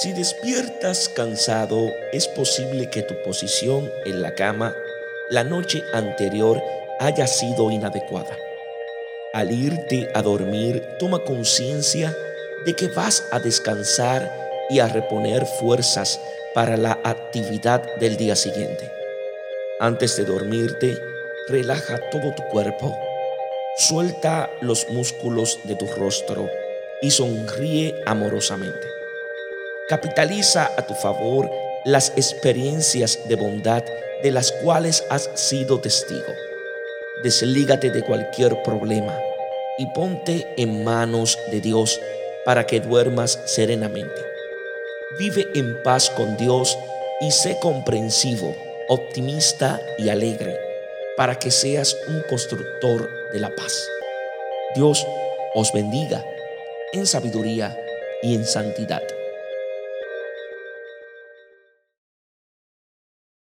Si despiertas cansado, es posible que tu posición en la cama la noche anterior haya sido inadecuada. Al irte a dormir, toma conciencia de que vas a descansar y a reponer fuerzas para la actividad del día siguiente. Antes de dormirte, relaja todo tu cuerpo, suelta los músculos de tu rostro y sonríe amorosamente. Capitaliza a tu favor las experiencias de bondad de las cuales has sido testigo. Deslígate de cualquier problema y ponte en manos de Dios para que duermas serenamente. Vive en paz con Dios y sé comprensivo, optimista y alegre para que seas un constructor de la paz. Dios os bendiga en sabiduría y en santidad.